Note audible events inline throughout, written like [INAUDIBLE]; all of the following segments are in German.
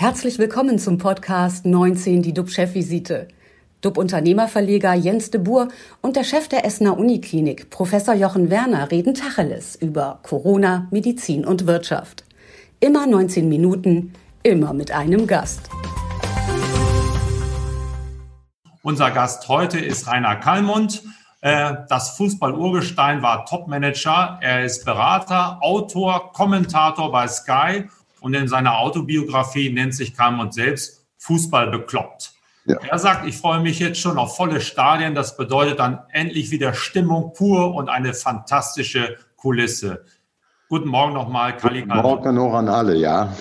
Herzlich willkommen zum Podcast 19, die DUB-Chefvisite. DUB-Unternehmerverleger Jens de Boer und der Chef der Essener Uniklinik, Professor Jochen Werner, reden Tacheles über Corona, Medizin und Wirtschaft. Immer 19 Minuten, immer mit einem Gast. Unser Gast heute ist Rainer Kallmund. Äh, das Fußball-Urgestein war Topmanager. Er ist Berater, Autor, Kommentator bei Sky und in seiner Autobiografie nennt sich Kallmund selbst Fußball bekloppt. Ja. Er sagt, ich freue mich jetzt schon auf volle Stadien. Das bedeutet dann endlich wieder Stimmung pur und eine fantastische Kulisse. Guten Morgen nochmal, Kali. Guten Morgen noch an alle, ja.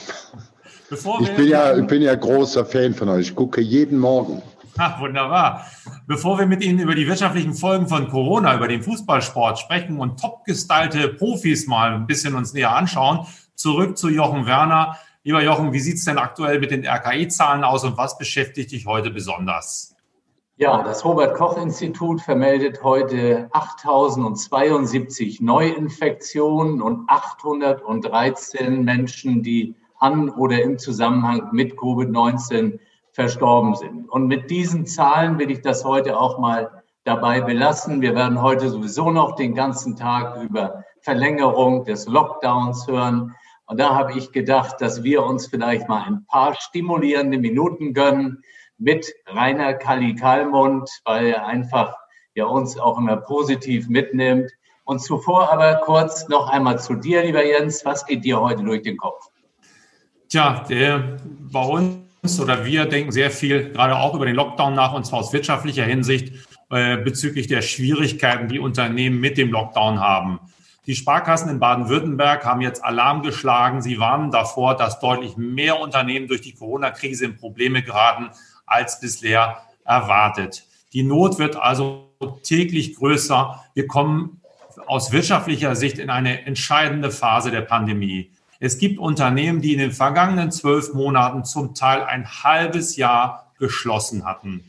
ich, bin ja ich bin ja großer Fan von euch. Ich gucke jeden Morgen. Ach, [LAUGHS] wunderbar. Bevor wir mit Ihnen über die wirtschaftlichen Folgen von Corona, über den Fußballsport sprechen und topgestylte Profis mal ein bisschen uns näher anschauen, zurück zu Jochen Werner. Lieber Jochen, wie sieht es denn aktuell mit den RKI-Zahlen aus und was beschäftigt dich heute besonders? Ja, das Robert-Koch-Institut vermeldet heute 8072 Neuinfektionen und 813 Menschen, die an oder im Zusammenhang mit Covid-19 verstorben sind. Und mit diesen Zahlen will ich das heute auch mal dabei belassen. Wir werden heute sowieso noch den ganzen Tag über Verlängerung des Lockdowns hören. Und da habe ich gedacht, dass wir uns vielleicht mal ein paar stimulierende Minuten gönnen mit Rainer Kalli Kalmund, weil er einfach ja uns auch immer positiv mitnimmt. Und zuvor aber kurz noch einmal zu dir, lieber Jens. Was geht dir heute durch den Kopf? Tja, der bei uns oder wir denken sehr viel gerade auch über den Lockdown nach, und zwar aus wirtschaftlicher Hinsicht äh, bezüglich der Schwierigkeiten, die Unternehmen mit dem Lockdown haben. Die Sparkassen in Baden-Württemberg haben jetzt Alarm geschlagen. Sie warnen davor, dass deutlich mehr Unternehmen durch die Corona-Krise in Probleme geraten als bisher erwartet. Die Not wird also täglich größer. Wir kommen aus wirtschaftlicher Sicht in eine entscheidende Phase der Pandemie. Es gibt Unternehmen, die in den vergangenen zwölf Monaten zum Teil ein halbes Jahr geschlossen hatten.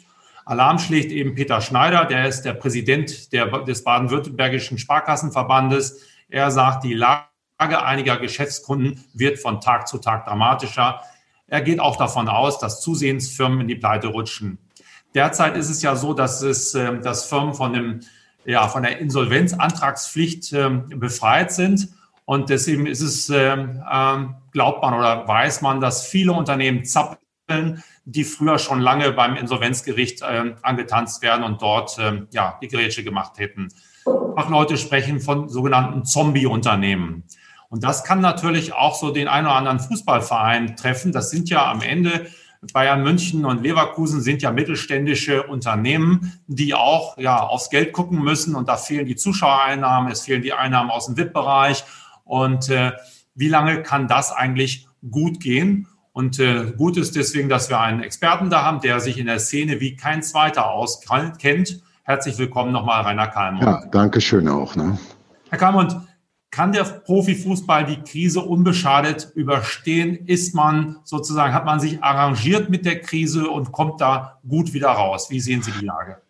Alarm schlägt eben Peter Schneider, der ist der Präsident der, des baden-württembergischen Sparkassenverbandes. Er sagt, die Lage einiger Geschäftskunden wird von Tag zu Tag dramatischer. Er geht auch davon aus, dass zusehends Firmen in die Pleite rutschen. Derzeit ist es ja so, dass es, ähm, dass Firmen von dem, ja, von der Insolvenzantragspflicht ähm, befreit sind. Und deswegen ist es, ähm, glaubt man oder weiß man, dass viele Unternehmen zappeln, die früher schon lange beim Insolvenzgericht ähm, angetanzt werden und dort ähm, ja, die Grätsche gemacht hätten. Fachleute sprechen von sogenannten Zombie-Unternehmen. Und das kann natürlich auch so den einen oder anderen Fußballverein treffen. Das sind ja am Ende Bayern München und Leverkusen sind ja mittelständische Unternehmen, die auch ja aufs Geld gucken müssen und da fehlen die Zuschauereinnahmen, es fehlen die Einnahmen aus dem VIP-Bereich und äh, wie lange kann das eigentlich gut gehen? Und äh, gut ist deswegen, dass wir einen Experten da haben, der sich in der Szene wie kein zweiter auskennt. Herzlich willkommen nochmal, Rainer Kalmund. Ja, danke schön auch. Ne? Herr Kalmund, kann der Profifußball die Krise unbeschadet überstehen? Ist man sozusagen, hat man sich arrangiert mit der Krise und kommt da gut wieder raus? Wie sehen Sie die Lage?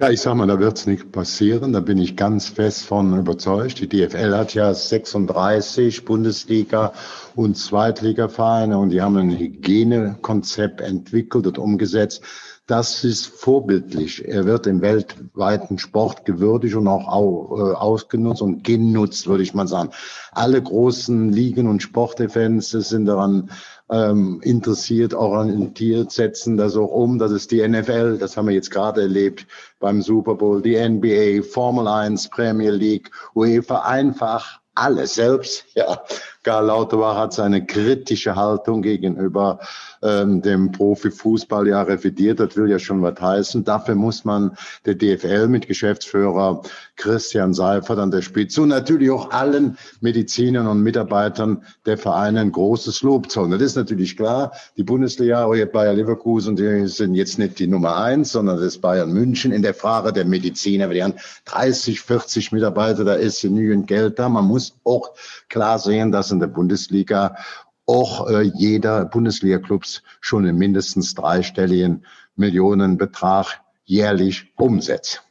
Ja, ich sag mal, da wird's nicht passieren. Da bin ich ganz fest von überzeugt. Die DFL hat ja 36 Bundesliga- und Zweitligavereine und die haben ein Hygienekonzept entwickelt und umgesetzt. Das ist vorbildlich. Er wird im weltweiten Sport gewürdigt und auch äh, ausgenutzt und genutzt, würde ich mal sagen. Alle großen Ligen und Sportevents sind daran ähm, interessiert, orientiert, setzen das auch um. Das ist die NFL, das haben wir jetzt gerade erlebt beim Super Bowl, die NBA, Formel 1, Premier League, UEFA, einfach alles selbst. Ja, Karl Lauterbach hat seine kritische Haltung gegenüber ähm, dem Profifußball ja revidiert. Das will ja schon was heißen. Dafür muss man der DFL mit Geschäftsführer Christian Seifert an der Spitze und natürlich auch allen Medizinern und Mitarbeitern der Vereine ein großes Lob zollen. Das ist natürlich klar. Die Bundesliga, Bayer Leverkusen, die sind jetzt nicht die Nummer eins, sondern das ist Bayern München in der Frage der Mediziner. Die haben 30, 40 Mitarbeiter, da ist genügend Geld da. Man muss auch klar sehen, dass in der Bundesliga auch äh, jeder Bundesliga-Clubs schon in mindestens dreistelligen Millionenbetrag jährlich umsetzt.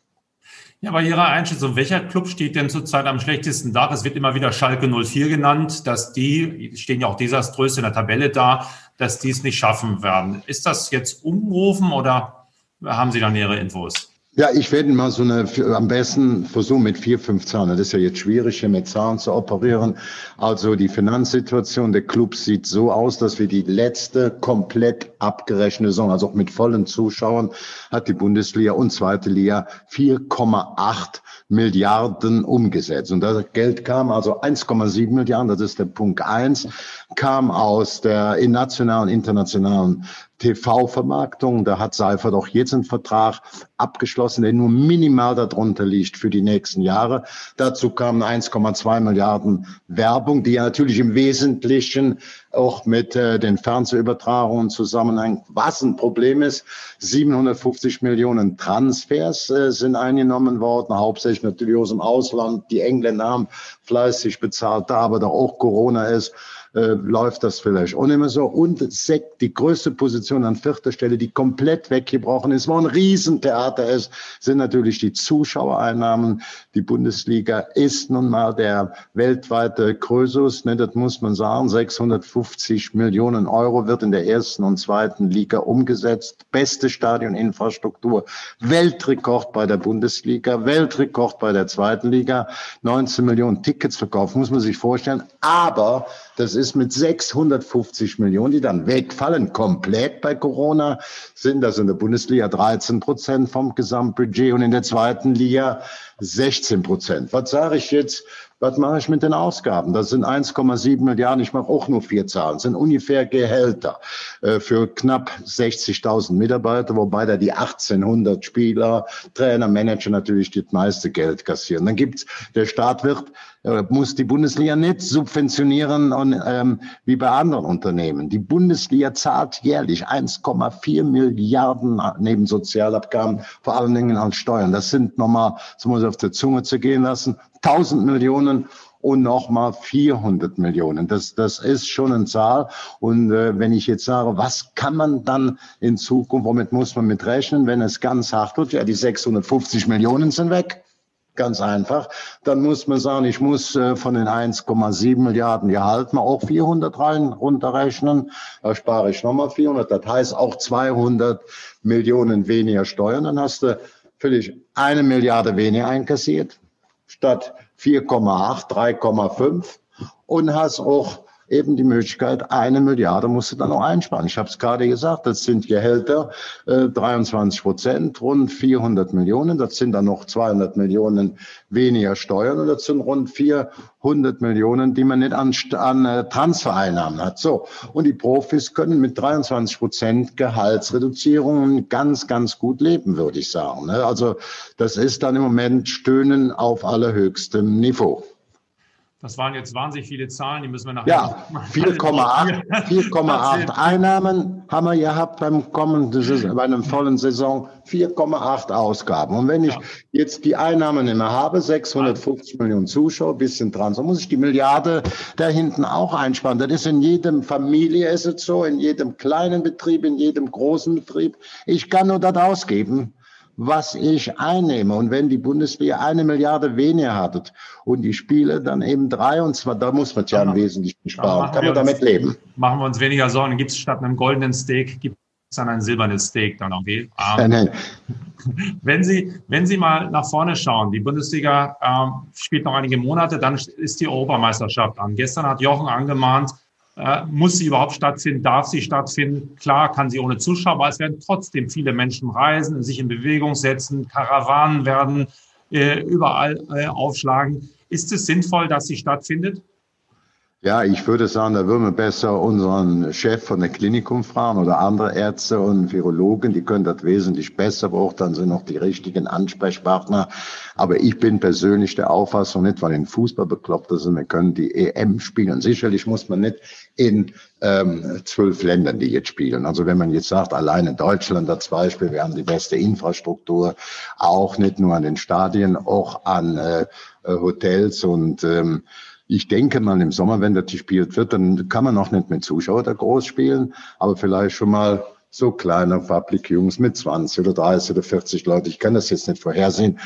Ja, bei Ihrer Einschätzung, welcher Club steht denn zurzeit am schlechtesten da? Es wird immer wieder Schalke 04 genannt, dass die, stehen ja auch desaströs in der Tabelle da, dass die es nicht schaffen werden. Ist das jetzt umgerufen oder haben Sie da nähere Infos? Ja, ich werde mal so eine, am besten versuchen mit vier, fünf Zahlen. Das ist ja jetzt schwierig, hier mit Zahlen zu operieren. Also die Finanzsituation der Clubs sieht so aus, dass wir die letzte komplett abgerechnete Saison, also auch mit vollen Zuschauern, hat die Bundesliga und zweite Liga 4,8 Milliarden umgesetzt. Und das Geld kam also 1,7 Milliarden, das ist der Punkt eins, kam aus der nationalen, internationalen TV-Vermarktung. Da hat Seifert auch jetzt einen Vertrag abgeschlossen, der nur minimal darunter liegt für die nächsten Jahre. Dazu kamen 1,2 Milliarden Werbung, die ja natürlich im Wesentlichen auch mit äh, den Fernsehübertragungen zusammenhängt. Was ein Problem ist, 750 Millionen Transfers äh, sind eingenommen worden, hauptsächlich natürlich aus dem Ausland. Die Engländer haben fleißig bezahlt, da aber da auch Corona ist äh, läuft das vielleicht auch nicht mehr so. Und Sekt, die größte Position an vierter Stelle, die komplett weggebrochen ist, wo ein Riesentheater ist, sind natürlich die Zuschauereinnahmen. Die Bundesliga ist nun mal der weltweite Krösus, ne, das muss man sagen. 650 Millionen Euro wird in der ersten und zweiten Liga umgesetzt. Beste Stadioninfrastruktur, Weltrekord bei der Bundesliga, Weltrekord bei der zweiten Liga, 19 Millionen Tickets verkauft, muss man sich vorstellen. Aber das ist mit 650 Millionen, die dann wegfallen, komplett bei Corona, sind das in der Bundesliga 13 Prozent vom Gesamtbudget und in der zweiten Liga 16 Prozent. Was sage ich jetzt? Was mache ich mit den Ausgaben? Das sind 1,7 Milliarden. Ich mache auch nur vier Zahlen. Das sind ungefähr Gehälter äh, für knapp 60.000 Mitarbeiter, wobei da die 1800 Spieler, Trainer, Manager natürlich das meiste Geld kassieren. Dann gibt's der Staat wird äh, muss die Bundesliga nicht subventionieren und, ähm, wie bei anderen Unternehmen. Die Bundesliga zahlt jährlich 1,4 Milliarden neben Sozialabgaben, vor allen Dingen an Steuern. Das sind nochmal, das muss ich auf der Zunge zu gehen lassen, 1000 Millionen und nochmal 400 Millionen. Das, das ist schon eine Zahl. Und äh, wenn ich jetzt sage, was kann man dann in Zukunft, womit muss man mit rechnen, wenn es ganz hart wird? Ja, die 650 Millionen sind weg. Ganz einfach. Dann muss man sagen, ich muss äh, von den 1,7 Milliarden Gehalt mal auch 400 rein runterrechnen. Da spare ich nochmal 400. Das heißt auch 200 Millionen weniger Steuern. Dann hast du völlig eine Milliarde weniger einkassiert statt 4,8, 3,5 und hast auch eben die Möglichkeit, eine Milliarde musst du dann noch einsparen. Ich habe es gerade gesagt, das sind Gehälter, äh, 23 Prozent, rund 400 Millionen. Das sind dann noch 200 Millionen weniger Steuern und das sind rund 400 Millionen, die man nicht an, an äh, Transfereinnahmen hat. So. Und die Profis können mit 23 Prozent Gehaltsreduzierungen ganz, ganz gut leben, würde ich sagen. Ne? Also das ist dann im Moment Stöhnen auf allerhöchstem Niveau. Das waren jetzt wahnsinnig viele Zahlen, die müssen wir nachher. Ja, 4,8 [LAUGHS] Einnahmen haben wir gehabt beim kommenden, bei einem vollen Saison, 4,8 Ausgaben. Und wenn ich ja. jetzt die Einnahmen mehr habe, 650 Millionen Zuschauer, bisschen dran, so muss ich die Milliarde da hinten auch einsparen. Das ist in jedem Familie ist es so, in jedem kleinen Betrieb, in jedem großen Betrieb. Ich kann nur das ausgeben, was ich einnehme. Und wenn die Bundesliga eine Milliarde weniger hat und die Spiele dann eben drei und zwar, da muss man ja im Wesentlichen sparen. Kann man damit leben. Machen wir uns weniger Sorgen. Gibt es statt einem goldenen Steak, gibt es dann ein silbernes Steak dann okay? Ähm, [LAUGHS] nein, Wenn Sie, wenn Sie mal nach vorne schauen, die Bundesliga ähm, spielt noch einige Monate, dann ist die Europameisterschaft an. Gestern hat Jochen angemahnt, äh, muss sie überhaupt stattfinden? Darf sie stattfinden? Klar kann sie ohne Zuschauer, aber es werden trotzdem viele Menschen reisen, sich in Bewegung setzen, Karawanen werden äh, überall äh, aufschlagen. Ist es sinnvoll, dass sie stattfindet? Ja, ich würde sagen, da würden wir besser unseren Chef von der Klinikum fragen oder andere Ärzte und Virologen, die können das wesentlich besser, dann sind noch die richtigen Ansprechpartner. Aber ich bin persönlich der Auffassung, nicht weil den Fußball bekloppt sind, wir können die EM spielen. Sicherlich muss man nicht in ähm, zwölf Ländern, die jetzt spielen. Also wenn man jetzt sagt, allein in Deutschland als Beispiel, wir haben die beste Infrastruktur, auch nicht nur an den Stadien, auch an äh, Hotels und ähm, ich denke mal im Sommer, wenn das gespielt wird, dann kann man noch nicht mit Zuschauern da groß spielen, aber vielleicht schon mal so kleine Public Jungs mit 20 oder 30 oder 40 Leute. Ich kann das jetzt nicht vorhersehen.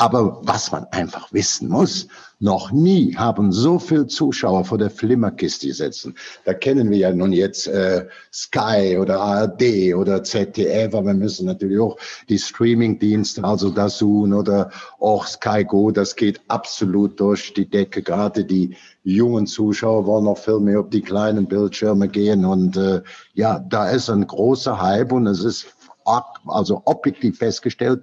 Aber was man einfach wissen muss, noch nie haben so viel Zuschauer vor der Flimmerkiste gesessen. Da kennen wir ja nun jetzt äh, Sky oder ARD oder ZDF, aber wir müssen natürlich auch die Streamingdienste, also DAZN oder auch Sky Go, das geht absolut durch die Decke. Gerade die jungen Zuschauer wollen noch viel mehr auf die kleinen Bildschirme gehen und äh, ja, da ist ein großer Hype und es ist also objektiv festgestellt,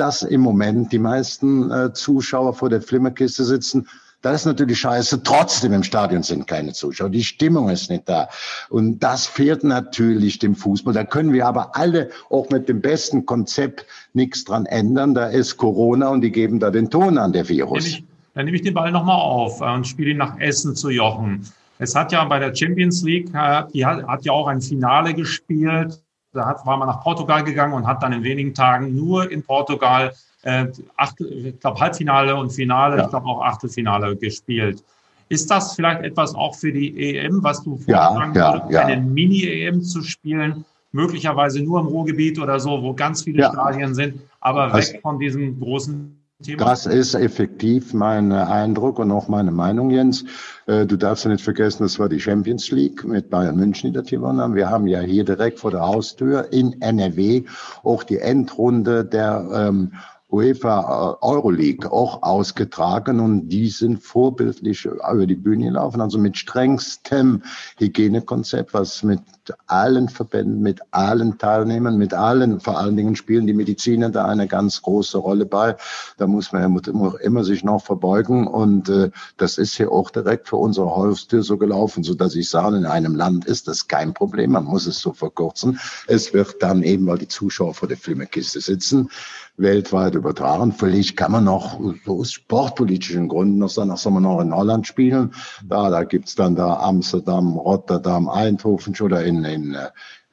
dass im Moment die meisten äh, Zuschauer vor der Flimmerkiste sitzen. Das ist natürlich scheiße. Trotzdem im Stadion sind keine Zuschauer. Die Stimmung ist nicht da. Und das fehlt natürlich dem Fußball. Da können wir aber alle auch mit dem besten Konzept nichts dran ändern. Da ist Corona und die geben da den Ton an, der Virus. Dann nehme ich den Ball nochmal auf und spiele ihn nach Essen zu Jochen. Es hat ja bei der Champions League, äh, die hat, hat ja auch ein Finale gespielt da hat, war man nach Portugal gegangen und hat dann in wenigen Tagen nur in Portugal äh, acht, ich glaube Halbfinale und Finale, ja. ich glaube auch Achtelfinale gespielt. Ist das vielleicht etwas auch für die EM, was du vorschlagen ja, würdest, ja, eine Mini-EM zu spielen, möglicherweise nur im Ruhrgebiet oder so, wo ganz viele Stadien sind, aber weg von diesem großen Thema? Das ist effektiv mein Eindruck und auch meine Meinung, Jens. Äh, du darfst ja nicht vergessen, das war die Champions League mit Bayern München, die das gewonnen haben. Wir haben ja hier direkt vor der Haustür in NRW auch die Endrunde der ähm, UEFA äh, Euroleague auch ausgetragen und die sind vorbildlich über die Bühne gelaufen, also mit strengstem Hygienekonzept, was mit allen Verbänden, mit allen Teilnehmern, mit allen, vor allen Dingen spielen die Mediziner da eine ganz große Rolle bei. Da muss man ja immer sich noch verbeugen und äh, das ist hier auch direkt vor unserer Haustür so gelaufen, so dass ich sage, in einem Land ist das kein Problem, man muss es so verkürzen. Es wird dann eben, weil die Zuschauer vor der Filmekiste sitzen, weltweit übertragen. Vielleicht kann man noch so aus sportpolitischen Gründen noch sagen, ach, soll man noch in Holland spielen? Da, da gibt's dann da Amsterdam, Rotterdam, Eindhoven oder in, in,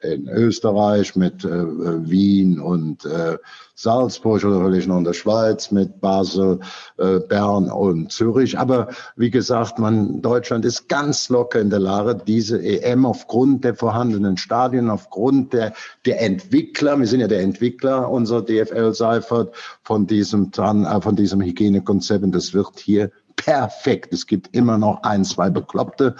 in Österreich mit äh, Wien und äh, Salzburg oder vielleicht noch in der Schweiz mit Basel, äh, Bern und Zürich. Aber wie gesagt, man, Deutschland ist ganz locker in der Lage, diese EM aufgrund der vorhandenen Stadien, aufgrund der, der Entwickler, wir sind ja der Entwickler unser DFL Seifert von diesem, äh, von diesem Hygienekonzept und das wird hier perfekt. Es gibt immer noch ein, zwei Bekloppte,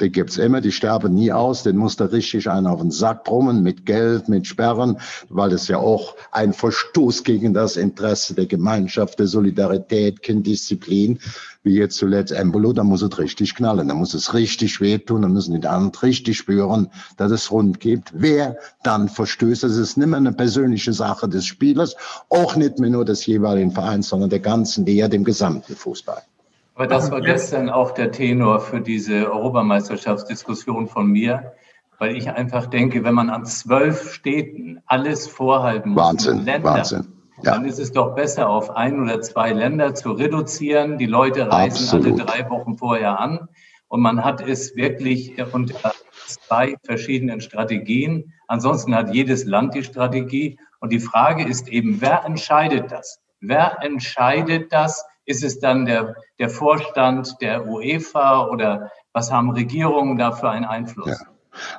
die gibt's immer, die sterben nie aus, den muss da richtig einer auf den Sack brummen, mit Geld, mit Sperren, weil es ja auch ein Verstoß gegen das Interesse der Gemeinschaft, der Solidarität, Kinddisziplin, wie jetzt zuletzt Embolo, da muss es richtig knallen, da muss es richtig wehtun, da müssen die anderen richtig spüren, dass es rund geht. Wer dann verstößt, das ist nicht mehr eine persönliche Sache des Spielers, auch nicht mehr nur des jeweiligen Vereins, sondern der ganzen Liga, dem gesamten Fußball. Aber das war gestern auch der Tenor für diese Europameisterschaftsdiskussion von mir, weil ich einfach denke, wenn man an zwölf Städten alles vorhalten muss, Wahnsinn, Länder, Wahnsinn. Ja. dann ist es doch besser, auf ein oder zwei Länder zu reduzieren. Die Leute reisen Absolut. alle drei Wochen vorher an und man hat es wirklich unter zwei verschiedenen Strategien. Ansonsten hat jedes Land die Strategie. Und die Frage ist eben, wer entscheidet das? Wer entscheidet das? Ist es dann der, der Vorstand der UEFA oder was haben Regierungen da für einen Einfluss? Ja.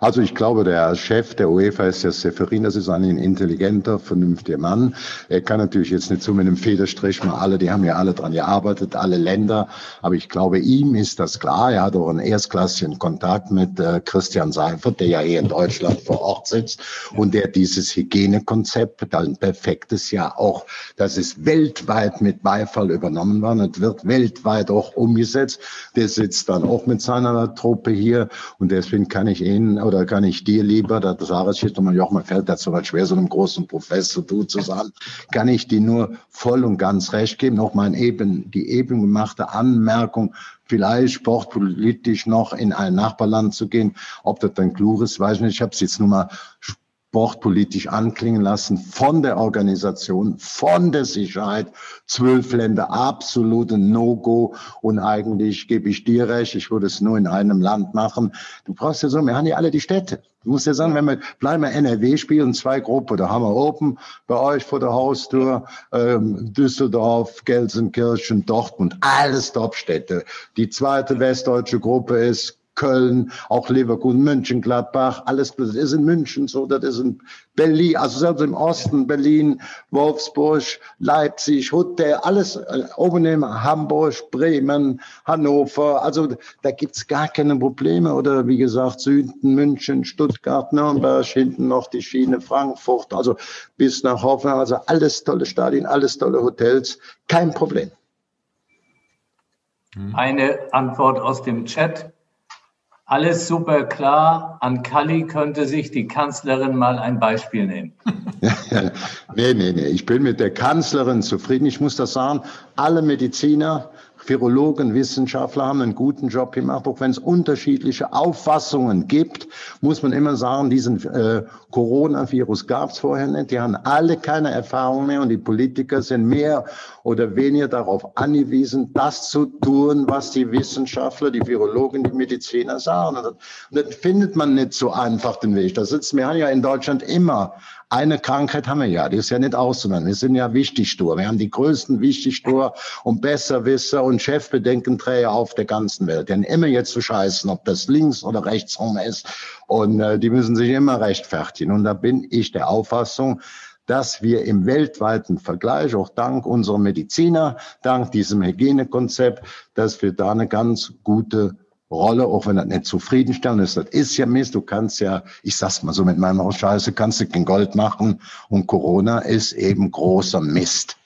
Also ich glaube, der Chef der UEFA ist der Seferin, das ist ein intelligenter, vernünftiger Mann. Er kann natürlich jetzt nicht so mit einem Federstrich mal alle, die haben ja alle dran gearbeitet, alle Länder. Aber ich glaube, ihm ist das klar. Er hat auch einen erstklassigen Kontakt mit äh, Christian Seifert, der ja hier in Deutschland vor Ort sitzt und der dieses Hygienekonzept, ein perfektes ja auch, das ist weltweit mit Beifall übernommen worden und wird weltweit auch umgesetzt. Der sitzt dann auch mit seiner Truppe hier und deswegen kann ich ihn oder kann ich dir lieber, das sage ich jetzt nochmal, Jochen, fällt dazu was schwer, so einem großen Professor du zu sagen, kann ich dir nur voll und ganz recht geben, noch mal eben, die eben gemachte Anmerkung, vielleicht sportpolitisch noch in ein Nachbarland zu gehen, ob das dann klug ist, weiß ich nicht, ich habe es jetzt nur mal sportpolitisch anklingen lassen von der Organisation, von der Sicherheit. Zwölf Länder absolute No-Go und eigentlich gebe ich dir recht, ich würde es nur in einem Land machen. Du brauchst ja so, wir haben ja alle die Städte. Du musst ja sagen, wenn wir bleiben wir NRW spielen, zwei Gruppen, da haben wir Open bei euch vor der Haustür, ähm, Düsseldorf, Gelsenkirchen, Dortmund, alles Topstädte. Die zweite westdeutsche Gruppe ist Köln, auch Leverkusen, Mönchengladbach, alles, das ist in München so, das ist in Berlin, also selbst im Osten, Berlin, Wolfsburg, Leipzig, Hotel, alles äh, oben im Hamburg, Bremen, Hannover, also da gibt's gar keine Probleme. Oder wie gesagt Süden, München, Stuttgart, Nürnberg, hinten noch die Schiene Frankfurt, also bis nach Hoffenheim, also alles tolle Stadien, alles tolle Hotels, kein Problem. Eine Antwort aus dem Chat. Alles super klar. An Kalli könnte sich die Kanzlerin mal ein Beispiel nehmen. [LAUGHS] nee, nee, nee. Ich bin mit der Kanzlerin zufrieden. Ich muss das sagen. Alle Mediziner, Virologen, Wissenschaftler haben einen guten Job gemacht. Auch wenn es unterschiedliche Auffassungen gibt, muss man immer sagen, diesen äh, Coronavirus gab es vorher nicht. Die haben alle keine Erfahrung mehr und die Politiker sind mehr oder weniger darauf angewiesen, das zu tun, was die Wissenschaftler, die Virologen, die Mediziner sagen. Und das, und das findet man nicht so einfach den Weg. Da sitzen wir ja in Deutschland immer eine Krankheit haben wir ja, die ist ja nicht auszunehmen. Wir sind ja Wichtigstor. Wir haben die größten Wichtigstor und Besserwisser und Chefbedenkenträger auf der ganzen Welt. Haben immer jetzt zu scheißen, ob das links oder rechts rum ist. Und äh, die müssen sich immer rechtfertigen. Und da bin ich der Auffassung, dass wir im weltweiten Vergleich, auch dank unserer Mediziner, dank diesem Hygienekonzept, dass wir da eine ganz gute Rolle, auch wenn das nicht zufriedenstellend ist. Das ist ja Mist. Du kannst ja, ich sag's mal so mit meinem Haus Scheiße, kannst du kein Gold machen. Und Corona ist eben großer Mist.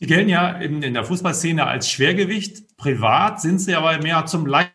Sie gelten ja in, in der Fußballszene als Schwergewicht. Privat sind Sie aber mehr zum Leid.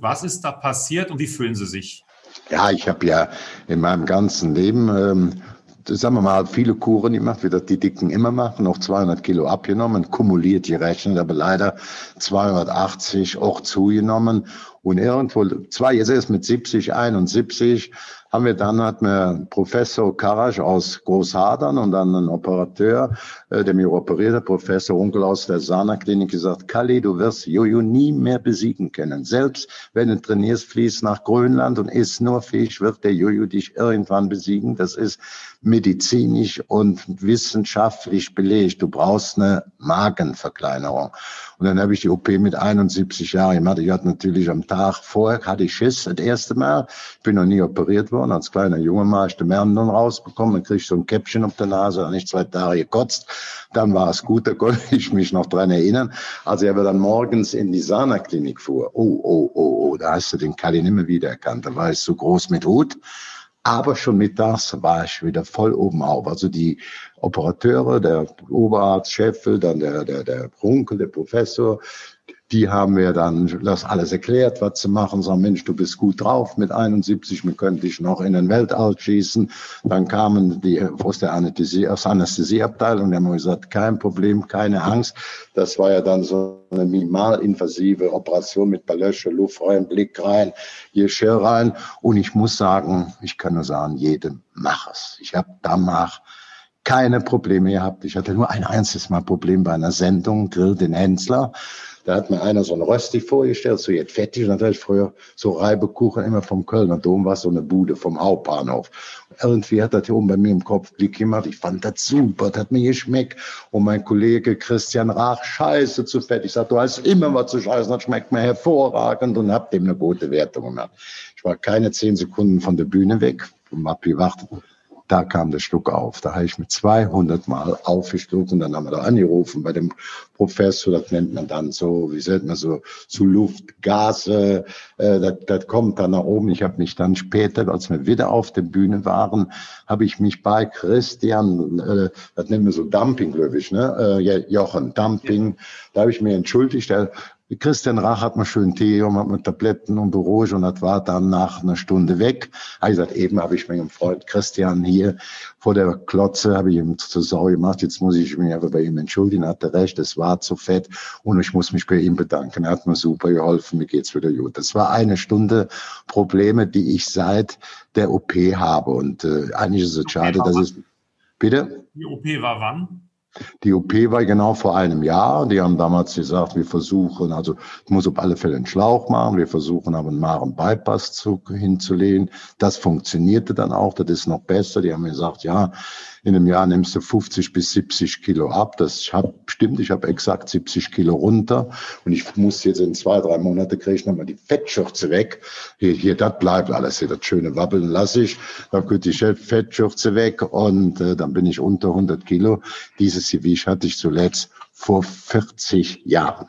Was ist da passiert und wie fühlen Sie sich? Ja, ich habe ja in meinem ganzen Leben ähm, sagen wir mal, viele Kuren gemacht, wie das die Dicken immer machen, noch 200 Kilo abgenommen, kumuliert gerechnet, aber leider 280 auch zugenommen. Und irgendwo, zwei, jetzt erst mit 70, 71, haben wir dann, hat mir Professor Karasch aus Großhadern und dann ein Operateur, äh, der mir operiert Professor Onkel aus der Sana-Klinik gesagt, Kali, du wirst Jojo nie mehr besiegen können. Selbst wenn du trainierst, fließt nach Grönland und isst nur Fisch, wird der Jojo dich irgendwann besiegen. Das ist medizinisch und wissenschaftlich belegt. Du brauchst eine Magenverkleinerung. Und dann habe ich die OP mit 71 Jahren gemacht. Ich hatte natürlich am Tag vorher, hatte ich Schiss das erste Mal. Ich bin noch nie operiert worden. Als kleiner Junge mal ich die Märchen rausbekommen. Dann krieg ich so ein Käppchen auf der Nase. Dann ich zwei Tage gekotzt. Dann war es gut, da konnte ich mich noch dran erinnern. Als er dann morgens in die Sana-Klinik fuhr. Oh, oh, oh, oh, da hast du den Kali nicht mehr wiedererkannt. Da war ich so groß mit Hut. Aber schon mittags war ich wieder voll oben auf. Also die Operateure, der Oberarzt, Scheffel, dann der, der, der Runkel, der Professor, die haben mir dann das alles erklärt, was zu machen. Sagen, Mensch, du bist gut drauf mit 71, wir können dich noch in den Weltall schießen. Dann kamen die aus der Anästhesie, aus Anästhesieabteilung, die haben gesagt, kein Problem, keine Angst. Das war ja dann so eine minimalinvasive Operation mit Balösche, Luft rein, Blick rein, Geschirr rein. Und ich muss sagen, ich kann nur sagen, jedem mach es. Ich habe danach keine Probleme gehabt. Ich hatte nur ein einziges Mal Problem bei einer Sendung, Grill den Hensler. Da hat mir einer so ein Rösti vorgestellt, so jetzt fettig. Und dann früher so Reibekuchen immer vom Kölner Dom, war so eine Bude vom Hauptbahnhof. Irgendwie hat das hier oben bei mir im Kopf Klick gemacht. Ich fand das super, das hat mir geschmeckt. Und mein Kollege Christian Rach, scheiße zu fett. Ich sagte, du hast immer was zu scheißen, das schmeckt mir hervorragend und hab dem eine gute Wertung gemacht. Ich war keine zehn Sekunden von der Bühne weg und hab gewartet da kam der Schluck auf. Da habe ich mit 200 Mal aufgeschluckt und dann haben wir da angerufen bei dem Professor, das nennt man dann so, wie sagt man so, zu Luft, Gase, äh, das, das kommt dann nach oben. Ich habe mich dann später, als wir wieder auf der Bühne waren, habe ich mich bei Christian, äh, das nennen wir so Dumping, glaube ich, ne? Äh, Jochen, Dumping, da habe ich mir entschuldigt, Christian Rach hat mir schön Tee und hat mir Tabletten und beruhigt und das war dann nach einer Stunde weg. Ich gesagt, eben habe ich meinem Freund Christian hier vor der Klotze, habe ich ihm zur Sau gemacht. Jetzt muss ich mich aber bei ihm entschuldigen, er hatte recht, es war zu fett und ich muss mich bei ihm bedanken. Er hat mir super geholfen, mir geht's wieder gut. Das war eine Stunde Probleme, die ich seit der OP habe und äh, eigentlich ist es schade, dass es... Bitte? Die OP war wann? Die OP war genau vor einem Jahr. Die haben damals gesagt, wir versuchen, also ich muss auf alle Fälle einen Schlauch machen. Wir versuchen aber einen Maren Bypass zu, hinzulegen. Das funktionierte dann auch. Das ist noch besser. Die haben gesagt, ja, in einem Jahr nimmst du 50 bis 70 Kilo ab. Das hab, stimmt, ich habe exakt 70 Kilo runter. Und ich muss jetzt in zwei, drei Monate kriege ich nochmal die Fettschürze weg. Hier, hier, das bleibt alles. Hier, das schöne Wabbeln lasse ich. Dann kommt die Fettschürze weg und äh, dann bin ich unter 100 Kilo. Dieses Gewicht hatte ich zuletzt vor 40 Jahren.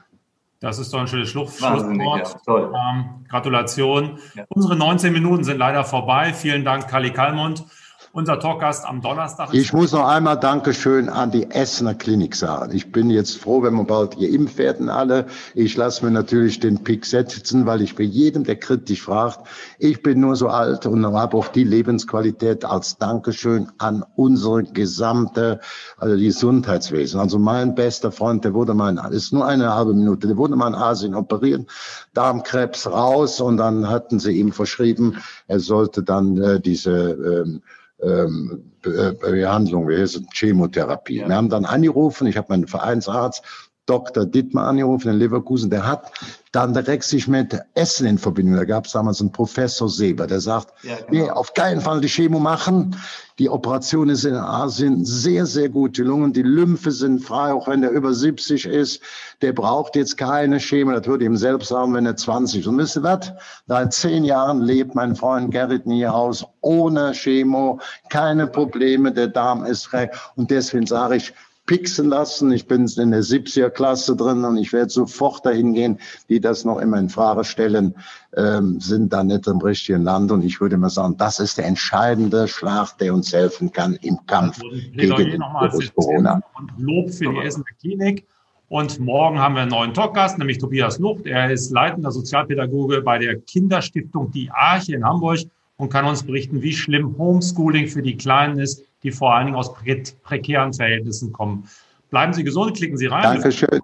Das ist doch ein schönes Schlusswort. Ja, ähm, Gratulation. Ja. Unsere 19 Minuten sind leider vorbei. Vielen Dank, Kali Kalmund unser Talkgast am Donnerstag. Ich muss noch einmal Dankeschön an die Essener Klinik sagen. Ich bin jetzt froh, wenn wir bald geimpft werden alle. Ich lasse mir natürlich den Pick setzen, weil ich bei jedem, der kritisch fragt, ich bin nur so alt und habe auch die Lebensqualität als Dankeschön an unsere gesamte also Gesundheitswesen. Also mein bester Freund, der wurde mal, ist nur eine halbe Minute, der wurde mal in Asien operiert, Darmkrebs raus und dann hatten sie ihm verschrieben, er sollte dann äh, diese ähm, ähm, Behandlung, wie heißt es, Chemotherapie. Ja. Wir haben dann angerufen, ich habe meinen Vereinsarzt Dr. Dittmar angerufen in Leverkusen, der hat dann direkt sich mit Essen in Verbindung. Da gab es damals einen Professor Seber, der sagt, ja, genau. nee, auf keinen Fall die Chemo machen. Die Operation ist in Asien sehr, sehr gut gelungen. Die Lymphe sind frei, auch wenn der über 70 ist. Der braucht jetzt keine Chemo. Das würde ihm selbst sagen, wenn er 20 ist. Und wisst ihr was? Seit zehn Jahren lebt mein Freund Gerrit Niehaus ohne Chemo. Keine Probleme. Der Darm ist frei. Und deswegen sage ich, pixen lassen. Ich bin in der 70er Klasse drin und ich werde sofort dahin gehen, die das noch immer in Frage stellen, ähm, sind da nicht im richtigen Land. Und ich würde mal sagen, das ist der entscheidende Schlag, der uns helfen kann im Kampf also, gegen den Virus Corona. Und Lob für die Essener Klinik. Und morgen haben wir einen neuen Talkgast, nämlich Tobias Lucht. Er ist leitender Sozialpädagoge bei der Kinderstiftung Die Arche in Hamburg und kann uns berichten, wie schlimm Homeschooling für die Kleinen ist die vor allen Dingen aus prekären Verhältnissen kommen. Bleiben Sie gesund, klicken Sie rein. Dankeschön.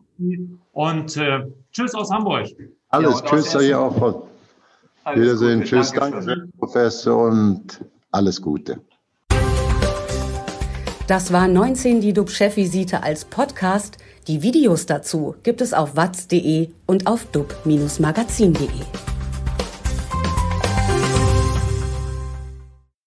Und äh, tschüss aus Hamburg. Alles, ja, tschüss hier auch. Wiedersehen, Gute. tschüss, danke, danke Professor und alles Gute. Das war 19 die DUB-Chefvisite als Podcast. Die Videos dazu gibt es auf watz.de und auf dub-magazin.de.